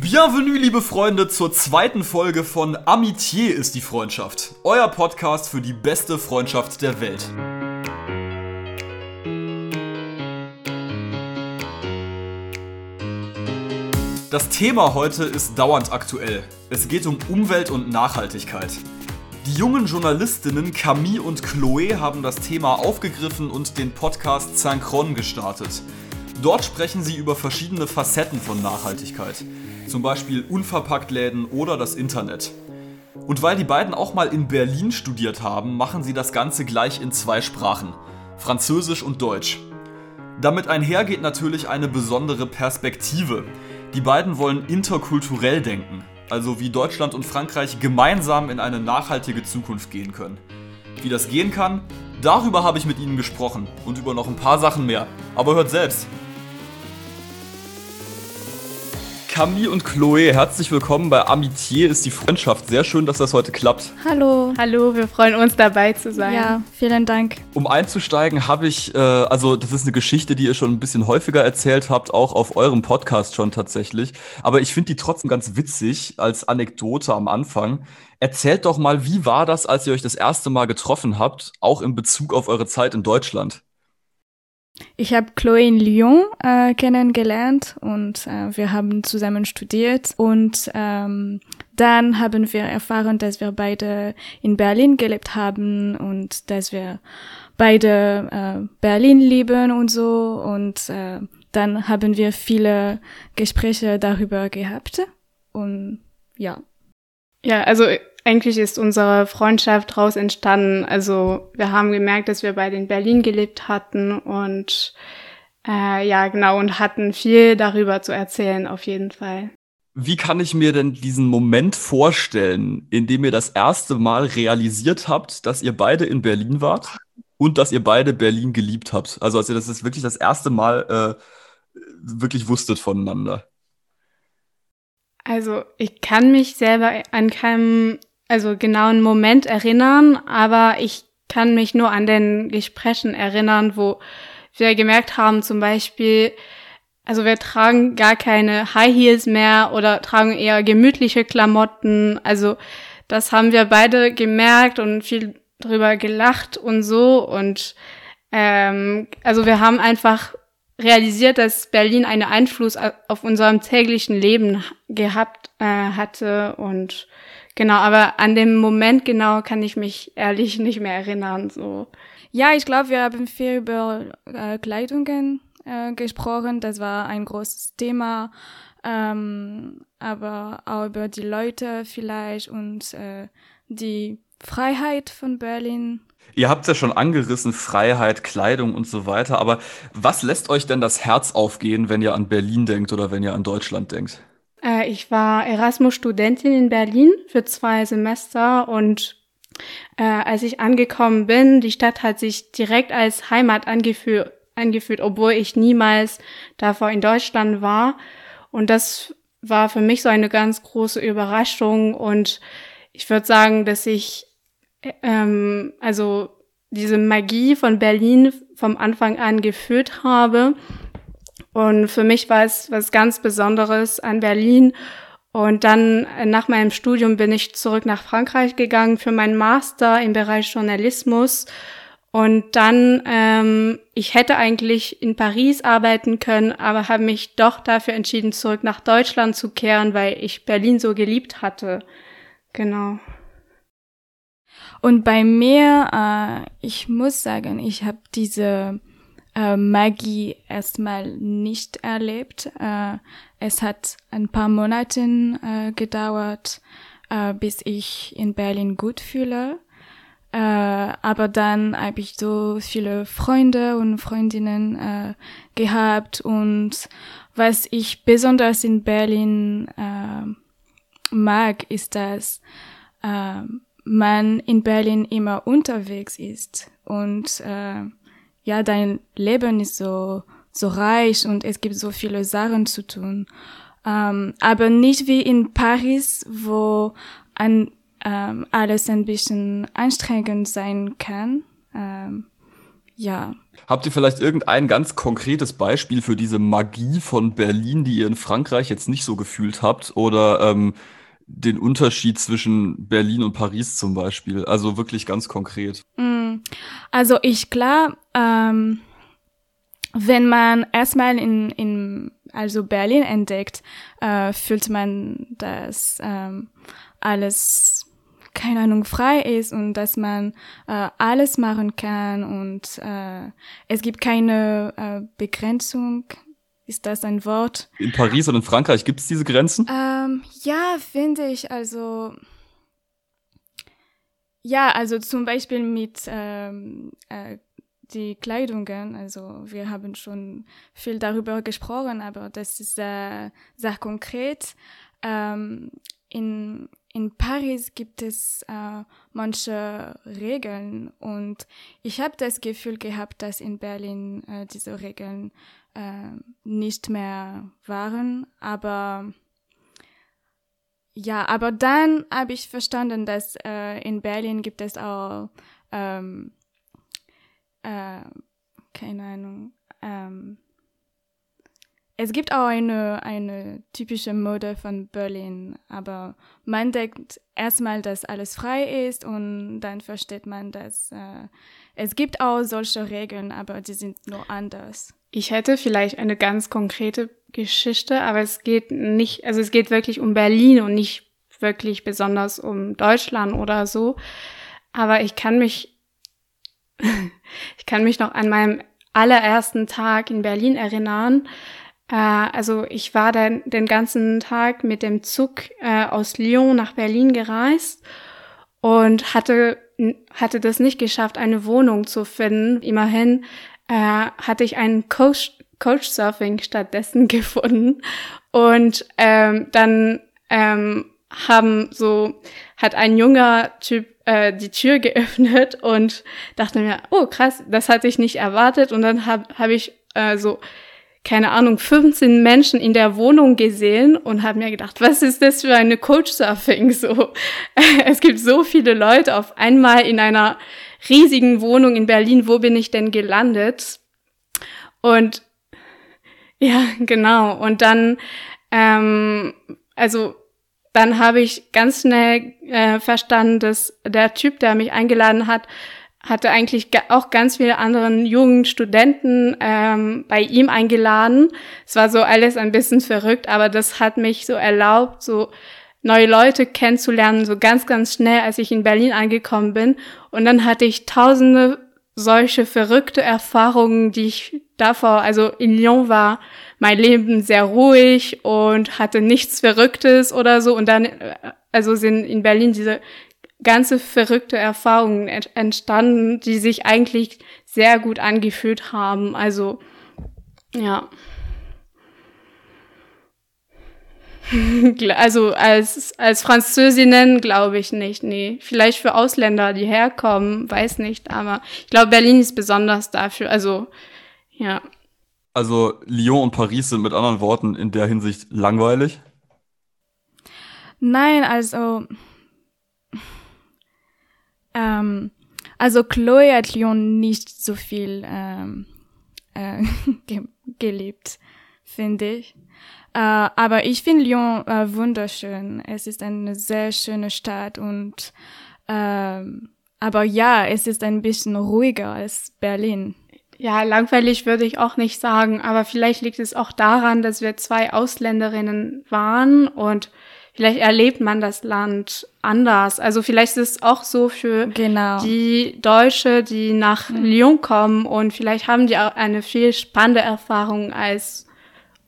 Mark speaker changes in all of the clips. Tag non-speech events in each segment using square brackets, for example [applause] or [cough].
Speaker 1: Bienvenue, liebe Freunde, zur zweiten Folge von Amitié ist die Freundschaft. Euer Podcast für die beste Freundschaft der Welt. Das Thema heute ist dauernd aktuell. Es geht um Umwelt und Nachhaltigkeit. Die jungen Journalistinnen Camille und Chloé haben das Thema aufgegriffen und den Podcast Synchron gestartet. Dort sprechen sie über verschiedene Facetten von Nachhaltigkeit zum Beispiel Unverpacktläden oder das Internet. Und weil die beiden auch mal in Berlin studiert haben, machen sie das Ganze gleich in zwei Sprachen, Französisch und Deutsch. Damit einhergeht natürlich eine besondere Perspektive. Die beiden wollen interkulturell denken, also wie Deutschland und Frankreich gemeinsam in eine nachhaltige Zukunft gehen können. Wie das gehen kann, darüber habe ich mit ihnen gesprochen und über noch ein paar Sachen mehr. Aber hört selbst. Camille und Chloe, herzlich willkommen bei Amitié ist die Freundschaft. Sehr schön, dass das heute klappt.
Speaker 2: Hallo.
Speaker 3: Hallo, wir freuen uns dabei zu sein.
Speaker 2: Ja, vielen Dank.
Speaker 1: Um einzusteigen, habe ich, äh, also das ist eine Geschichte, die ihr schon ein bisschen häufiger erzählt habt, auch auf eurem Podcast schon tatsächlich. Aber ich finde die trotzdem ganz witzig als Anekdote am Anfang. Erzählt doch mal, wie war das, als ihr euch das erste Mal getroffen habt, auch in Bezug auf eure Zeit in Deutschland?
Speaker 2: Ich habe Chloe in Lyon äh, kennengelernt und äh, wir haben zusammen studiert und ähm, dann haben wir erfahren, dass wir beide in Berlin gelebt haben und dass wir beide äh, Berlin lieben und so und äh, dann haben wir viele Gespräche darüber gehabt und ja.
Speaker 3: Ja, also eigentlich ist unsere Freundschaft daraus entstanden. Also wir haben gemerkt, dass wir beide in Berlin gelebt hatten und äh, ja, genau, und hatten viel darüber zu erzählen, auf jeden Fall.
Speaker 1: Wie kann ich mir denn diesen Moment vorstellen, in dem ihr das erste Mal realisiert habt, dass ihr beide in Berlin wart und dass ihr beide Berlin geliebt habt? Also als ihr das ist wirklich das erste Mal äh, wirklich wusstet voneinander.
Speaker 3: Also ich kann mich selber an keinem also genauen Moment erinnern, aber ich kann mich nur an den Gesprächen erinnern, wo wir gemerkt haben, zum Beispiel, also wir tragen gar keine High Heels mehr oder tragen eher gemütliche Klamotten. Also das haben wir beide gemerkt und viel drüber gelacht und so. Und ähm, also wir haben einfach realisiert, dass Berlin einen Einfluss auf unserem täglichen Leben gehabt äh, hatte und Genau, aber an dem Moment genau kann ich mich ehrlich nicht mehr erinnern. So.
Speaker 2: Ja, ich glaube, wir haben viel über äh, Kleidungen äh, gesprochen. Das war ein großes Thema. Ähm, aber auch über die Leute vielleicht und äh, die Freiheit von Berlin.
Speaker 1: Ihr habt ja schon angerissen, Freiheit, Kleidung und so weiter. Aber was lässt euch denn das Herz aufgehen, wenn ihr an Berlin denkt oder wenn ihr an Deutschland denkt?
Speaker 3: Äh, ich war Erasmus-Studentin in Berlin für zwei Semester und äh, als ich angekommen bin, die Stadt hat sich direkt als Heimat angefühlt, angefühlt, obwohl ich niemals davor in Deutschland war. Und das war für mich so eine ganz große Überraschung. Und ich würde sagen, dass ich ähm, also diese Magie von Berlin vom Anfang an gefühlt habe und für mich war es was ganz Besonderes an Berlin. Und dann äh, nach meinem Studium bin ich zurück nach Frankreich gegangen für meinen Master im Bereich Journalismus. Und dann, ähm, ich hätte eigentlich in Paris arbeiten können, aber habe mich doch dafür entschieden, zurück nach Deutschland zu kehren, weil ich Berlin so geliebt hatte. Genau.
Speaker 2: Und bei mir, äh, ich muss sagen, ich habe diese äh, Magie erstmal nicht erlebt. Äh, es hat ein paar Monate äh, gedauert, äh, bis ich in Berlin gut fühle. Äh, aber dann habe ich so viele Freunde und Freundinnen äh, gehabt und was ich besonders in Berlin mag, ist, dass man in Berlin immer unterwegs ist und ja, dein Leben ist so, so reich und es gibt so viele Sachen zu tun. Ähm, aber nicht wie in Paris, wo an, ähm, alles ein bisschen anstrengend sein kann. Ähm, ja.
Speaker 1: Habt ihr vielleicht irgendein ganz konkretes Beispiel für diese Magie von Berlin, die ihr in Frankreich jetzt nicht so gefühlt habt? Oder ähm, den Unterschied zwischen Berlin und Paris zum Beispiel? Also wirklich ganz konkret.
Speaker 2: Mm, also ich klar, ähm, wenn man erstmal in, in also Berlin entdeckt, äh, fühlt man, dass ähm, alles keine Ahnung frei ist und dass man äh, alles machen kann und äh, es gibt keine äh, Begrenzung. Ist das ein Wort?
Speaker 1: In Paris und in Frankreich gibt es diese Grenzen?
Speaker 2: Ähm, ja, finde ich. Also ja, also zum Beispiel mit ähm, äh, die Kleidungen. Also wir haben schon viel darüber gesprochen, aber das ist äh, sehr konkret. Ähm, in, in Paris gibt es äh, manche Regeln und ich habe das Gefühl gehabt, dass in Berlin äh, diese Regeln äh, nicht mehr waren, aber ja, aber dann habe ich verstanden, dass äh, in Berlin gibt es auch ähm, äh, keine Ahnung, ähm, es gibt auch eine, eine typische Mode von Berlin, aber man denkt erstmal, dass alles frei ist und dann versteht man, dass äh, es gibt auch solche Regeln, aber die sind nur anders.
Speaker 3: Ich hätte vielleicht eine ganz konkrete Geschichte, aber es geht nicht, also es geht wirklich um Berlin und nicht wirklich besonders um Deutschland oder so. Aber ich kann mich, [laughs] ich kann mich noch an meinem allerersten Tag in Berlin erinnern. Äh, also ich war dann den ganzen Tag mit dem Zug äh, aus Lyon nach Berlin gereist und hatte hatte das nicht geschafft, eine Wohnung zu finden. Immerhin äh, hatte ich einen Coach Couchsurfing stattdessen [laughs] gefunden und ähm, dann ähm, haben so hat ein junger Typ äh, die Tür [laughs] geöffnet und dachte mir, oh krass, das hatte ich nicht erwartet und dann habe hab ich äh, so keine Ahnung, 15 Menschen in der Wohnung gesehen und habe mir gedacht, was ist das für eine Couchsurfing? [laughs] So, es gibt so viele Leute auf einmal in einer riesigen Wohnung in Berlin. Wo bin ich denn gelandet? Und ja, genau. Und dann, ähm, also dann habe ich ganz schnell äh, verstanden, dass der Typ, der mich eingeladen hat, hatte eigentlich auch ganz viele anderen jungen Studenten ähm, bei ihm eingeladen. Es war so alles ein bisschen verrückt, aber das hat mich so erlaubt, so neue Leute kennenzulernen, so ganz, ganz schnell, als ich in Berlin angekommen bin. Und dann hatte ich tausende solche verrückte Erfahrungen, die ich davor, also in Lyon war mein Leben sehr ruhig und hatte nichts Verrücktes oder so. Und dann, äh, also sind in Berlin diese ganze verrückte Erfahrungen entstanden, die sich eigentlich sehr gut angefühlt haben. Also, ja. [laughs] Also als, als Französinnen glaube ich nicht, nee. Vielleicht für Ausländer, die herkommen, weiß nicht, aber ich glaube, Berlin ist besonders dafür, also ja.
Speaker 1: Also Lyon und Paris sind mit anderen Worten in der Hinsicht langweilig?
Speaker 2: Nein, also ähm, also Chloe hat Lyon nicht so viel ähm, äh, [laughs] ge gelebt, finde ich. Äh, aber ich finde Lyon äh, wunderschön. Es ist eine sehr schöne Stadt und äh, aber ja, es ist ein bisschen ruhiger als Berlin.
Speaker 3: Ja, langweilig würde ich auch nicht sagen, aber vielleicht liegt es auch daran, dass wir zwei Ausländerinnen waren und vielleicht erlebt man das Land anders. Also vielleicht ist es auch so für genau. die Deutsche, die nach mhm. Lyon kommen und vielleicht haben die auch eine viel spannende Erfahrung als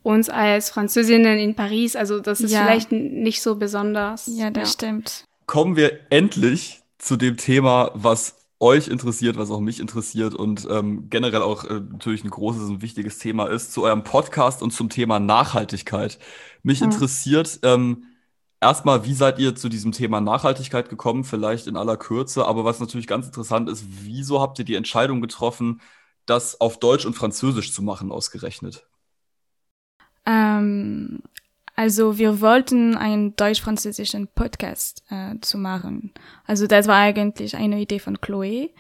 Speaker 3: uns als Französinnen in Paris. Also das ist ja. vielleicht nicht so besonders.
Speaker 2: Ja, das ja. stimmt.
Speaker 1: Kommen wir endlich zu dem Thema, was euch interessiert, was auch mich interessiert und ähm, generell auch äh, natürlich ein großes und wichtiges Thema ist, zu eurem Podcast und zum Thema Nachhaltigkeit. Mich mhm. interessiert, ähm, Erstmal, wie seid ihr zu diesem Thema Nachhaltigkeit gekommen? Vielleicht in aller Kürze, aber was natürlich ganz interessant ist, wieso habt ihr die Entscheidung getroffen, das auf Deutsch und Französisch zu machen, ausgerechnet?
Speaker 2: Ähm, also wir wollten einen deutsch-französischen Podcast äh, zu machen. Also das war eigentlich eine Idee von Chloe.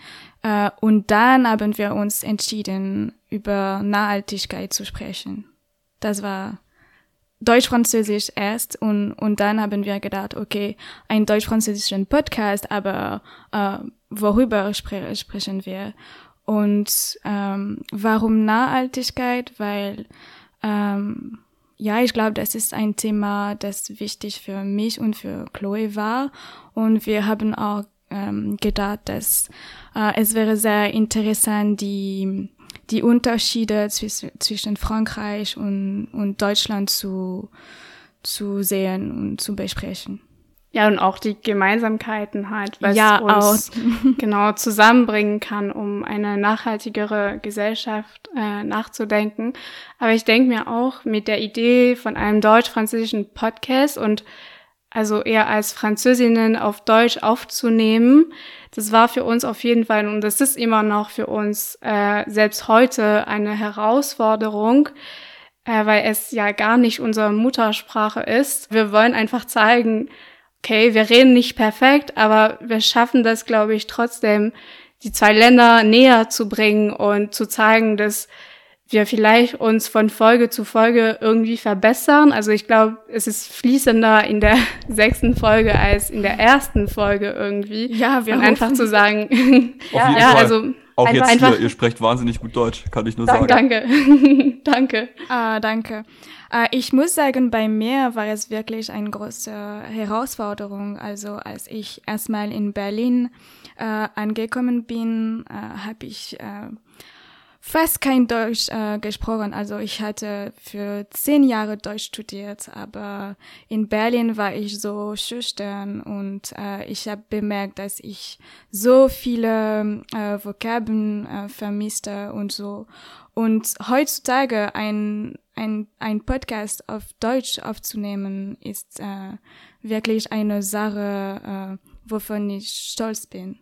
Speaker 2: Äh, und dann haben wir uns entschieden, über Nachhaltigkeit zu sprechen. Das war Deutsch-Französisch erst und, und dann haben wir gedacht, okay, ein deutsch-französischen Podcast, aber äh, worüber spre sprechen wir? Und ähm, warum Nachhaltigkeit? Weil ähm, ja, ich glaube, das ist ein Thema, das wichtig für mich und für Chloe war. Und wir haben auch ähm, gedacht, dass äh, es wäre sehr interessant, die die Unterschiede zwischen, zwischen Frankreich und, und Deutschland zu, zu sehen und zu besprechen.
Speaker 3: Ja, und auch die Gemeinsamkeiten halt, was ja, uns auch. [laughs] genau zusammenbringen kann, um eine nachhaltigere Gesellschaft äh, nachzudenken. Aber ich denke mir auch mit der Idee von einem deutsch-französischen Podcast und also eher als Französinnen auf Deutsch aufzunehmen, das war für uns auf jeden Fall und das ist immer noch für uns äh, selbst heute eine Herausforderung, äh, weil es ja gar nicht unsere Muttersprache ist. Wir wollen einfach zeigen, okay, wir reden nicht perfekt, aber wir schaffen das, glaube ich, trotzdem, die zwei Länder näher zu bringen und zu zeigen, dass wir vielleicht uns von Folge zu Folge irgendwie verbessern. Also ich glaube, es ist fließender in der [laughs] sechsten Folge als in der ersten Folge irgendwie.
Speaker 2: Ja, wir
Speaker 3: Und einfach zu sagen,
Speaker 1: ja, ja also auch jetzt einfach, hier, ihr sprecht wahnsinnig gut Deutsch, kann ich nur sagen.
Speaker 3: Danke, [laughs] danke.
Speaker 2: Ah, danke. Ah, ich muss sagen, bei mir war es wirklich eine große Herausforderung. Also als ich erstmal in Berlin äh, angekommen bin, äh, habe ich äh, fast kein Deutsch äh, gesprochen. Also ich hatte für zehn Jahre Deutsch studiert, aber in Berlin war ich so schüchtern und äh, ich habe bemerkt, dass ich so viele äh, Vokabeln äh, vermisste und so. Und heutzutage ein, ein, ein Podcast auf Deutsch aufzunehmen, ist äh, wirklich eine Sache, äh, wovon ich stolz bin.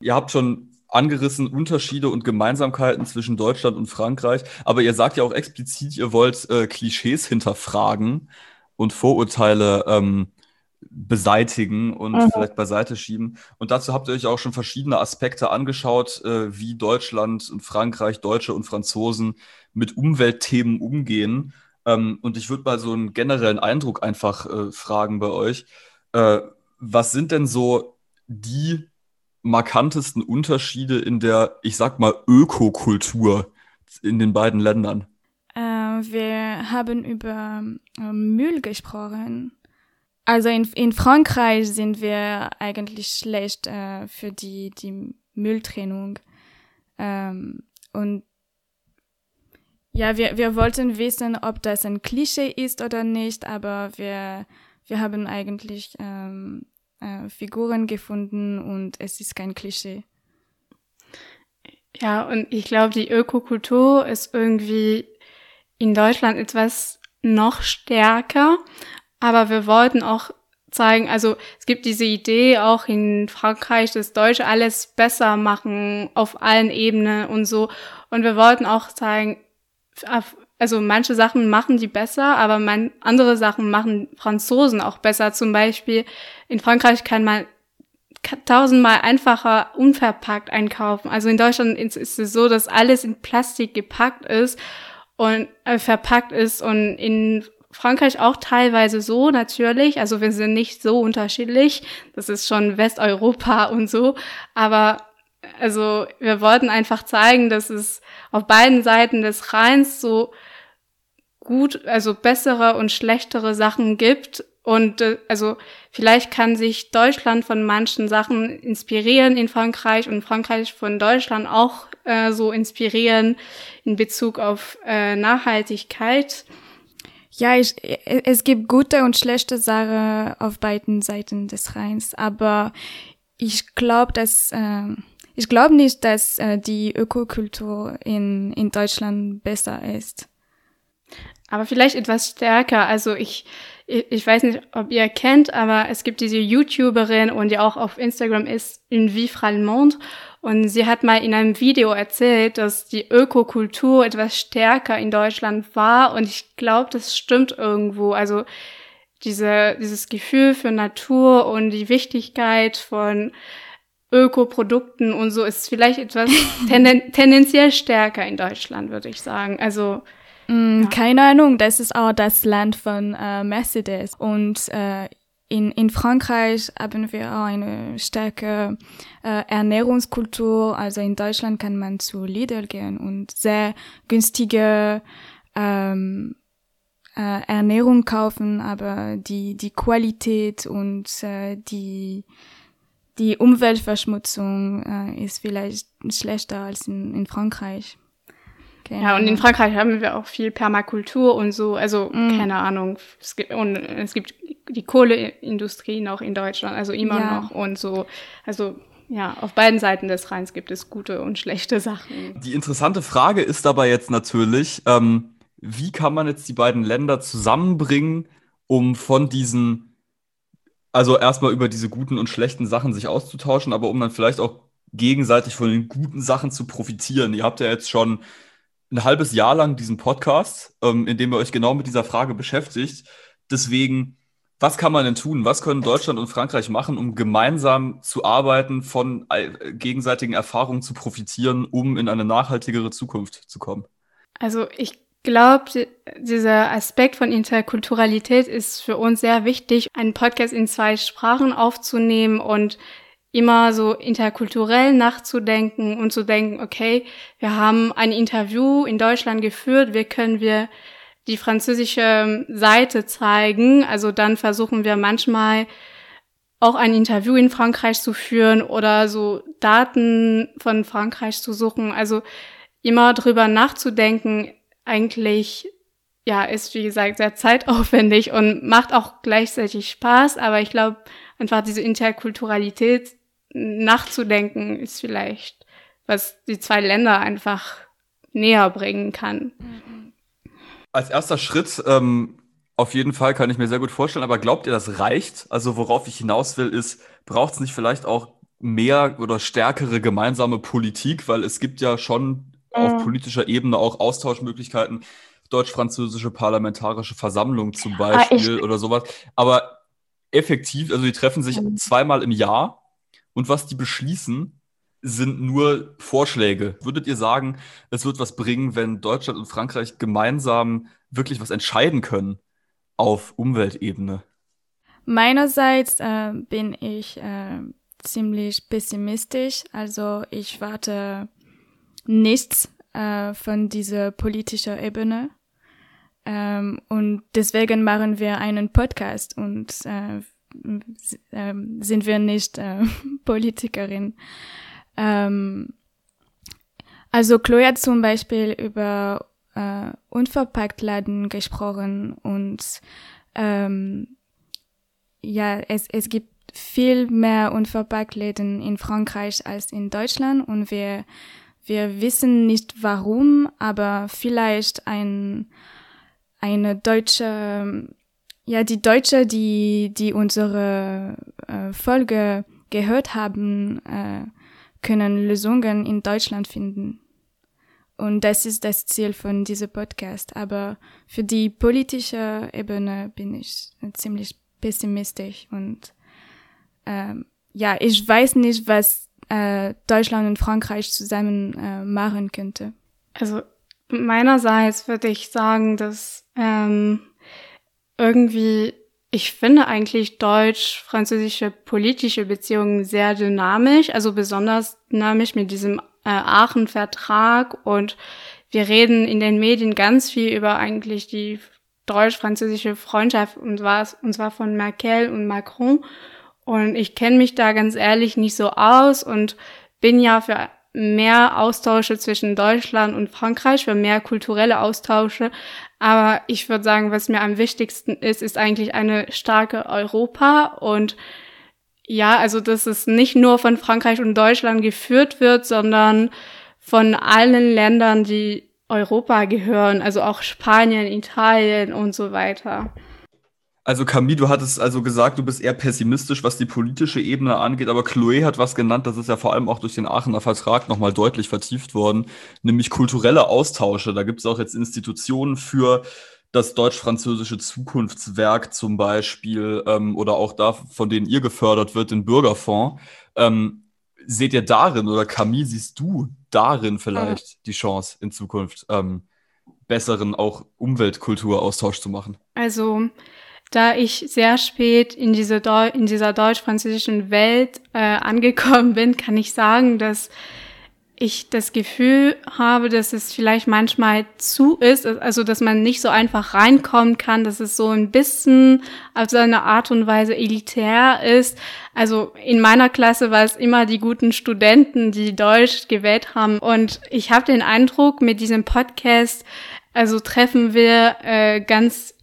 Speaker 1: Ihr habt schon angerissen Unterschiede und Gemeinsamkeiten zwischen Deutschland und Frankreich. Aber ihr sagt ja auch explizit, ihr wollt äh, Klischees hinterfragen und Vorurteile ähm, beseitigen und mhm. vielleicht beiseite schieben. Und dazu habt ihr euch auch schon verschiedene Aspekte angeschaut, äh, wie Deutschland und Frankreich, Deutsche und Franzosen mit Umweltthemen umgehen. Ähm, und ich würde mal so einen generellen Eindruck einfach äh, fragen bei euch. Äh, was sind denn so die markantesten Unterschiede in der, ich sag mal, Ökokultur in den beiden Ländern?
Speaker 2: Äh, wir haben über äh, Müll gesprochen. Also in, in Frankreich sind wir eigentlich schlecht äh, für die, die Mülltrennung. Ähm, und ja, wir, wir wollten wissen, ob das ein Klischee ist oder nicht, aber wir, wir haben eigentlich ähm, äh, Figuren gefunden und es ist kein Klischee.
Speaker 3: Ja, und ich glaube, die Ökokultur ist irgendwie in Deutschland etwas noch stärker, aber wir wollten auch zeigen, also es gibt diese Idee auch in Frankreich, dass Deutsche alles besser machen auf allen Ebenen und so. Und wir wollten auch zeigen, also manche Sachen machen die besser, aber man, andere Sachen machen Franzosen auch besser. Zum Beispiel in Frankreich kann man tausendmal einfacher unverpackt einkaufen. Also in Deutschland ist, es so, dass alles in Plastik gepackt ist und äh, verpackt ist und in Frankreich auch teilweise so natürlich. Also wir sind nicht so unterschiedlich. Das ist schon Westeuropa [laughs] und so. Aber also wir wollten einfach zeigen, dass es auf beiden Seiten des Rheins so gut, also bessere und schlechtere Sachen gibt. Und äh, also vielleicht kann sich Deutschland von manchen Sachen inspirieren in Frankreich und Frankreich von Deutschland auch äh, so inspirieren in Bezug auf äh, Nachhaltigkeit.
Speaker 2: Ja, ich, es gibt gute und schlechte Sachen auf beiden Seiten des Rheins, aber ich glaube, dass äh, ich glaube nicht, dass äh, die Ökokultur in in Deutschland besser ist
Speaker 3: aber vielleicht etwas stärker. Also ich, ich weiß nicht, ob ihr kennt, aber es gibt diese YouTuberin und die auch auf Instagram ist, in Vivre le Monde. Und sie hat mal in einem Video erzählt, dass die Ökokultur etwas stärker in Deutschland war. Und ich glaube, das stimmt irgendwo. Also diese, dieses Gefühl für Natur und die Wichtigkeit von Ökoprodukten und so ist vielleicht etwas [laughs] tenden tendenziell stärker in Deutschland, würde ich sagen. Also
Speaker 2: mm, ja. keine Ahnung, das ist auch das Land von äh, Mercedes und äh, in, in Frankreich haben wir auch eine starke äh, Ernährungskultur. Also in Deutschland kann man zu Lidl gehen und sehr günstige ähm, äh, Ernährung kaufen, aber die, die Qualität und äh, die, die Umweltverschmutzung äh, ist vielleicht schlechter als in, in Frankreich.
Speaker 3: Keine ja, und in Frankreich haben wir auch viel Permakultur und so, also mm. keine Ahnung. Es gibt, und es gibt die Kohleindustrie noch in Deutschland, also immer ja. noch und so. Also ja, auf beiden Seiten des Rheins gibt es gute und schlechte Sachen.
Speaker 1: Die interessante Frage ist dabei jetzt natürlich, ähm, wie kann man jetzt die beiden Länder zusammenbringen, um von diesen, also erstmal über diese guten und schlechten Sachen sich auszutauschen, aber um dann vielleicht auch gegenseitig von den guten Sachen zu profitieren. Ihr habt ja jetzt schon ein halbes Jahr lang diesen Podcast, ähm, in dem ihr euch genau mit dieser Frage beschäftigt. Deswegen, was kann man denn tun? Was können Deutschland und Frankreich machen, um gemeinsam zu arbeiten, von äh, gegenseitigen Erfahrungen zu profitieren, um in eine nachhaltigere Zukunft zu kommen?
Speaker 3: Also ich glaube, dieser Aspekt von Interkulturalität ist für uns sehr wichtig, einen Podcast in zwei Sprachen aufzunehmen und immer so interkulturell nachzudenken und zu denken, okay, wir haben ein Interview in Deutschland geführt, wie können wir die französische Seite zeigen? Also dann versuchen wir manchmal auch ein Interview in Frankreich zu führen oder so Daten von Frankreich zu suchen. Also immer drüber nachzudenken, eigentlich ja, ist wie gesagt sehr zeitaufwendig und macht auch gleichzeitig Spaß, aber ich glaube, einfach diese Interkulturalität nachzudenken ist vielleicht, was die zwei Länder einfach näher bringen kann.
Speaker 1: Als erster Schritt, ähm, auf jeden Fall kann ich mir sehr gut vorstellen, aber glaubt ihr, das reicht? Also worauf ich hinaus will, ist, braucht es nicht vielleicht auch mehr oder stärkere gemeinsame Politik, weil es gibt ja schon auf politischer Ebene auch Austauschmöglichkeiten, deutsch-französische parlamentarische Versammlung zum ah, Beispiel ah, oder sowas. Aber effektiv, also die treffen sich mhm. zweimal im Jahr und was die beschließen, sind nur Vorschläge. Würdet ihr sagen, es wird was bringen, wenn Deutschland und Frankreich gemeinsam wirklich was entscheiden können auf Umweltebene?
Speaker 2: Meinerseits äh, bin ich äh, ziemlich pessimistisch. Also ich warte nichts äh, von dieser politischen Ebene. Ähm, und deswegen machen wir einen Podcast und äh, äh, sind wir nicht äh, [laughs] Politikerin. Ähm, also Chloe hat zum Beispiel über äh, Unverpacktladen gesprochen und ähm, ja, es, es gibt viel mehr Unverpacktläden in Frankreich als in Deutschland und wir wir wissen nicht warum, aber vielleicht ein, eine deutsche, ja, die Deutsche, die, die unsere äh, Folge gehört haben, äh, können Lösungen in Deutschland finden. Und das ist das Ziel von diesem Podcast. Aber für die politische Ebene bin ich ziemlich pessimistisch und ähm, ja, ich weiß nicht, was äh, Deutschland und Frankreich zusammen äh, machen könnte?
Speaker 3: Also meinerseits würde ich sagen, dass ähm, irgendwie, ich finde eigentlich deutsch-französische politische Beziehungen sehr dynamisch, also besonders dynamisch mit diesem äh, Aachen-Vertrag und wir reden in den Medien ganz viel über eigentlich die deutsch-französische Freundschaft und zwar, und zwar von Merkel und Macron. Und ich kenne mich da ganz ehrlich nicht so aus und bin ja für mehr Austausche zwischen Deutschland und Frankreich, für mehr kulturelle Austausche. Aber ich würde sagen, was mir am wichtigsten ist, ist eigentlich eine starke Europa und ja, also dass es nicht nur von Frankreich und Deutschland geführt wird, sondern von allen Ländern, die Europa gehören, also auch Spanien, Italien und so weiter.
Speaker 1: Also Camille, du hattest also gesagt, du bist eher pessimistisch, was die politische Ebene angeht, aber Chloe hat was genannt, das ist ja vor allem auch durch den Aachener Vertrag nochmal deutlich vertieft worden, nämlich kulturelle Austausche. Da gibt es auch jetzt Institutionen für das deutsch-französische Zukunftswerk zum Beispiel ähm, oder auch da, von denen ihr gefördert wird, den Bürgerfonds. Ähm, seht ihr darin oder Camille, siehst du darin vielleicht ja. die Chance in Zukunft, ähm, besseren auch Umweltkulturaustausch zu machen?
Speaker 3: Also da ich sehr spät in, diese Deu in dieser deutsch-französischen Welt äh, angekommen bin, kann ich sagen, dass ich das Gefühl habe, dass es vielleicht manchmal zu ist, also dass man nicht so einfach reinkommen kann, dass es so ein bisschen auf so eine Art und Weise elitär ist. Also in meiner Klasse war es immer die guten Studenten, die Deutsch gewählt haben. Und ich habe den Eindruck, mit diesem Podcast, also treffen wir äh, ganz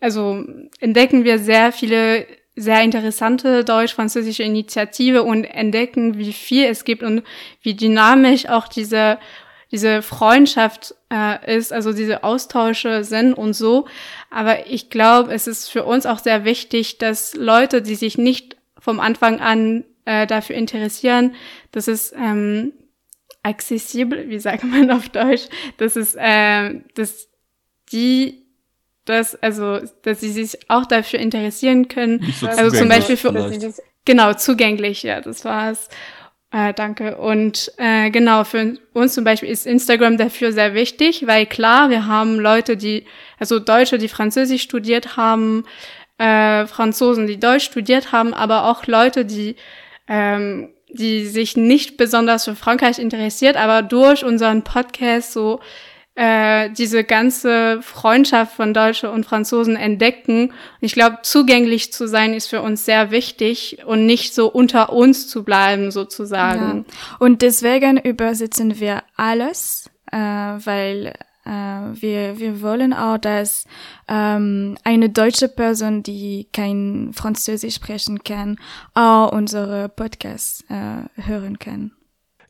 Speaker 3: also entdecken wir sehr viele sehr interessante deutsch-französische Initiative und entdecken, wie viel es gibt und wie dynamisch auch diese diese Freundschaft äh, ist, also diese Austausche sind und so. Aber ich glaube, es ist für uns auch sehr wichtig, dass Leute, die sich nicht vom Anfang an äh, dafür interessieren, dass es ähm, accessible, wie sagt man auf Deutsch, dass es, äh, dass die dass, also, dass sie sich auch dafür interessieren können.
Speaker 1: So
Speaker 3: also zum Beispiel für uns. Genau, zugänglich, ja, das war's. Äh, danke. Und äh, genau, für uns zum Beispiel ist Instagram dafür sehr wichtig, weil klar, wir haben Leute, die, also Deutsche, die Französisch studiert haben, äh, Franzosen, die Deutsch studiert haben, aber auch Leute, die ähm, die sich nicht besonders für Frankreich interessiert, aber durch unseren Podcast so äh, diese ganze Freundschaft von Deutschen und Franzosen entdecken. Ich glaube, zugänglich zu sein ist für uns sehr wichtig und nicht so unter uns zu bleiben, sozusagen.
Speaker 2: Ja. Und deswegen übersetzen wir alles, äh, weil äh, wir, wir wollen auch, dass ähm, eine deutsche Person, die kein Französisch sprechen kann, auch unsere Podcasts äh, hören kann.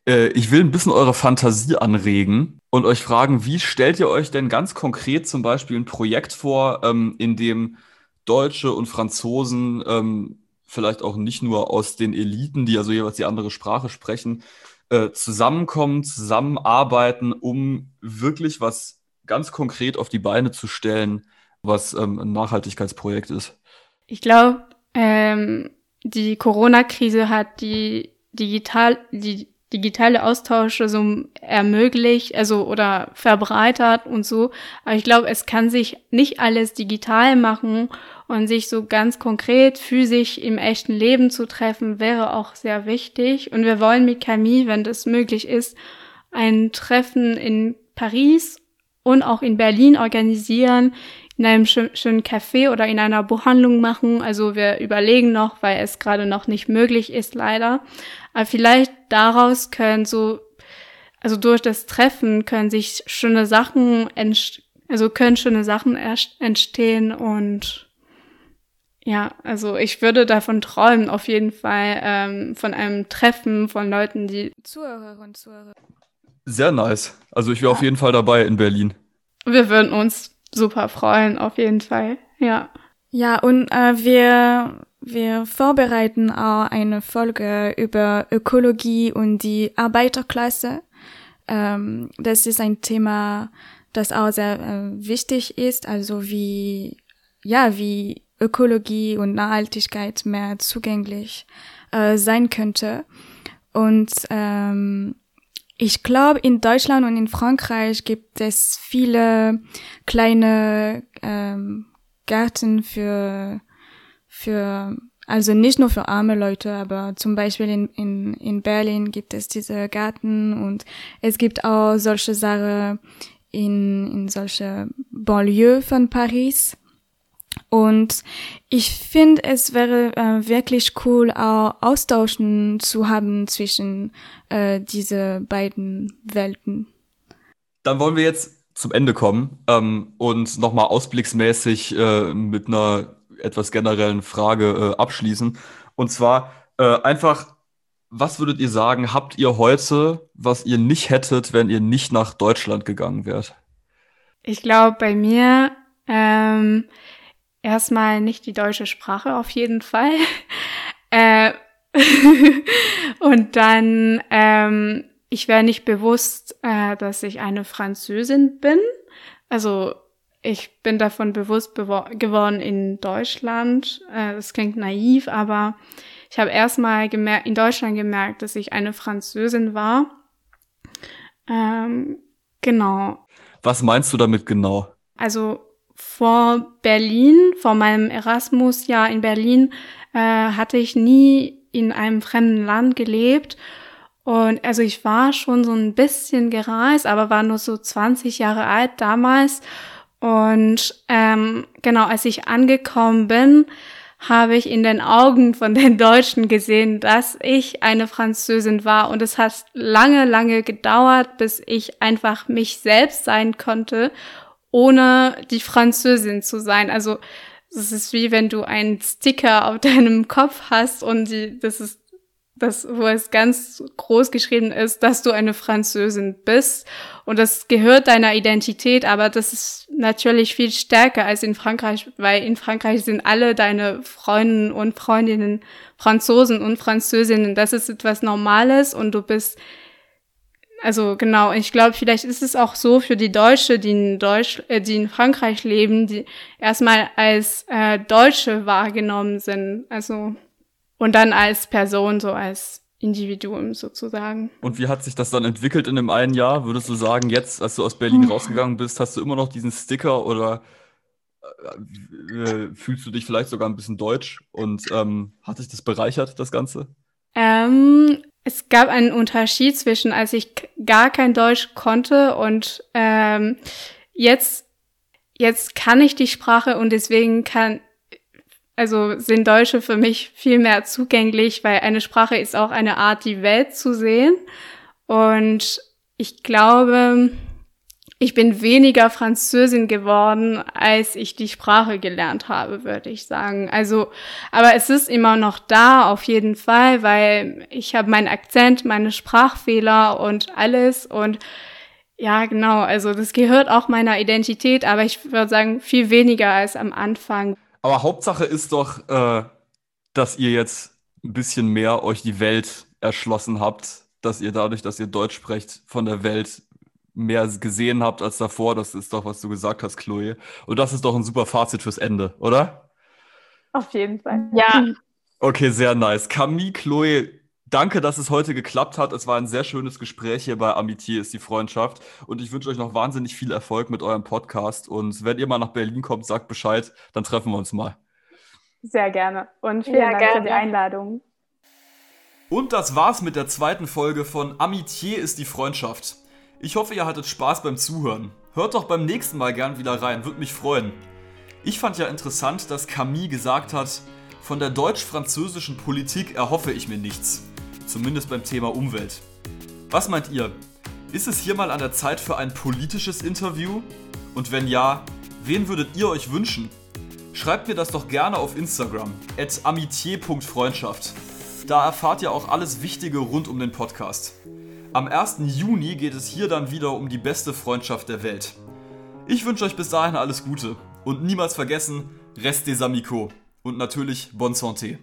Speaker 1: Äh, ich will ein bisschen eure Fantasie anregen und euch fragen, wie stellt ihr euch denn ganz konkret zum Beispiel ein Projekt vor, ähm, in dem Deutsche und Franzosen ähm, vielleicht auch nicht nur aus den Eliten, die also jeweils die andere Sprache sprechen, äh, zusammenkommen, zusammenarbeiten, um wirklich was ganz konkret auf die Beine zu stellen, was ähm, ein Nachhaltigkeitsprojekt ist?
Speaker 3: Ich glaube, ähm, die Corona-Krise hat die digital, die digitale Austausche so ermöglicht, also oder verbreitert und so. Aber ich glaube, es kann sich nicht alles digital machen und sich so ganz konkret physisch im echten Leben zu treffen, wäre auch sehr wichtig. Und wir wollen mit Camille, wenn das möglich ist, ein Treffen in Paris und auch in Berlin organisieren, in einem schönen Café oder in einer Buchhandlung machen. Also wir überlegen noch, weil es gerade noch nicht möglich ist, leider. Aber vielleicht daraus können so, also durch das Treffen können sich schöne Sachen, also können schöne Sachen entstehen und ja, also ich würde davon träumen, auf jeden Fall ähm, von einem Treffen von Leuten, die
Speaker 2: Zuhörer und Zuhörer.
Speaker 1: Sehr nice. Also ich wäre ja. auf jeden Fall dabei in Berlin.
Speaker 3: Wir würden uns super freuen, auf jeden Fall. Ja.
Speaker 2: Ja, und äh, wir wir vorbereiten auch eine Folge über Ökologie und die Arbeiterklasse. Ähm, das ist ein Thema, das auch sehr äh, wichtig ist, also wie, ja, wie Ökologie und Nachhaltigkeit mehr zugänglich äh, sein könnte. Und ähm, ich glaube, in Deutschland und in Frankreich gibt es viele kleine ähm, Gärten für für, also nicht nur für arme Leute, aber zum Beispiel in, in, in Berlin gibt es diese Garten und es gibt auch solche Sachen in, in solche Banlieue von Paris. Und ich finde, es wäre äh, wirklich cool, auch Austauschen zu haben zwischen äh, diese beiden Welten.
Speaker 1: Dann wollen wir jetzt zum Ende kommen ähm, und nochmal ausblicksmäßig äh, mit einer etwas generellen Frage äh, abschließen. Und zwar äh, einfach, was würdet ihr sagen, habt ihr heute, was ihr nicht hättet, wenn ihr nicht nach Deutschland gegangen wärt?
Speaker 3: Ich glaube, bei mir, ähm, erstmal nicht die deutsche Sprache auf jeden Fall. [laughs] äh, [laughs] und dann, ähm, ich wäre nicht bewusst, äh, dass ich eine Französin bin. Also ich bin davon bewusst geworden in Deutschland. Äh, das klingt naiv, aber ich habe erstmal gemerkt, in Deutschland gemerkt, dass ich eine Französin war. Ähm, genau.
Speaker 1: Was meinst du damit genau?
Speaker 3: Also vor Berlin, vor meinem Erasmus-Jahr in Berlin, äh, hatte ich nie in einem fremden Land gelebt. Und also ich war schon so ein bisschen gereist, aber war nur so 20 Jahre alt damals. Und ähm, genau, als ich angekommen bin, habe ich in den Augen von den Deutschen gesehen, dass ich eine Französin war. Und es hat lange, lange gedauert, bis ich einfach mich selbst sein konnte, ohne die Französin zu sein. Also es ist wie wenn du einen Sticker auf [laughs] deinem Kopf hast und die, das ist das, wo es ganz groß geschrieben ist, dass du eine Französin bist. Und das gehört deiner Identität, aber das ist natürlich viel stärker als in Frankreich, weil in Frankreich sind alle deine Freundinnen und Freundinnen Franzosen und Französinnen. Das ist etwas Normales und du bist, also genau, ich glaube, vielleicht ist es auch so für die Deutsche, die in Deutsch, äh, die in Frankreich leben, die erstmal als äh, Deutsche wahrgenommen sind. Also und dann als Person, so als Individuum sozusagen.
Speaker 1: Und wie hat sich das dann entwickelt in dem einen Jahr? Würdest du sagen, jetzt, als du aus Berlin rausgegangen bist, hast du immer noch diesen Sticker oder äh, äh, fühlst du dich vielleicht sogar ein bisschen deutsch? Und ähm, hat sich das bereichert, das Ganze?
Speaker 3: Ähm, es gab einen Unterschied zwischen, als ich gar kein Deutsch konnte und ähm, jetzt, jetzt kann ich die Sprache und deswegen kann also sind Deutsche für mich viel mehr zugänglich, weil eine Sprache ist auch eine Art, die Welt zu sehen. Und ich glaube, ich bin weniger Französin geworden, als ich die Sprache gelernt habe, würde ich sagen. Also, aber es ist immer noch da, auf jeden Fall, weil ich habe meinen Akzent, meine Sprachfehler und alles und ja, genau. Also das gehört auch meiner Identität, aber ich würde sagen, viel weniger als am Anfang.
Speaker 1: Aber Hauptsache ist doch, äh, dass ihr jetzt ein bisschen mehr euch die Welt erschlossen habt, dass ihr dadurch, dass ihr Deutsch sprecht, von der Welt mehr gesehen habt als davor. Das ist doch, was du gesagt hast, Chloe. Und das ist doch ein super Fazit fürs Ende, oder?
Speaker 4: Auf jeden Fall.
Speaker 3: Ja.
Speaker 1: Okay, sehr nice. Camille, Chloe, Danke, dass es heute geklappt hat. Es war ein sehr schönes Gespräch hier bei Amitié ist die Freundschaft. Und ich wünsche euch noch wahnsinnig viel Erfolg mit eurem Podcast. Und wenn ihr mal nach Berlin kommt, sagt Bescheid, dann treffen wir uns mal.
Speaker 4: Sehr gerne. Und vielen ja, Dank gerne. für die Einladung.
Speaker 1: Und das war's mit der zweiten Folge von Amitié ist die Freundschaft. Ich hoffe, ihr hattet Spaß beim Zuhören. Hört doch beim nächsten Mal gern wieder rein, würde mich freuen. Ich fand ja interessant, dass Camille gesagt hat, von der deutsch-französischen Politik erhoffe ich mir nichts zumindest beim Thema Umwelt. Was meint ihr? Ist es hier mal an der Zeit für ein politisches Interview? Und wenn ja, wen würdet ihr euch wünschen? Schreibt mir das doch gerne auf Instagram, at amitier.freundschaft. Da erfahrt ihr auch alles Wichtige rund um den Podcast. Am 1. Juni geht es hier dann wieder um die beste Freundschaft der Welt. Ich wünsche euch bis dahin alles Gute und niemals vergessen, Rest des amicos und natürlich Bonne Santé.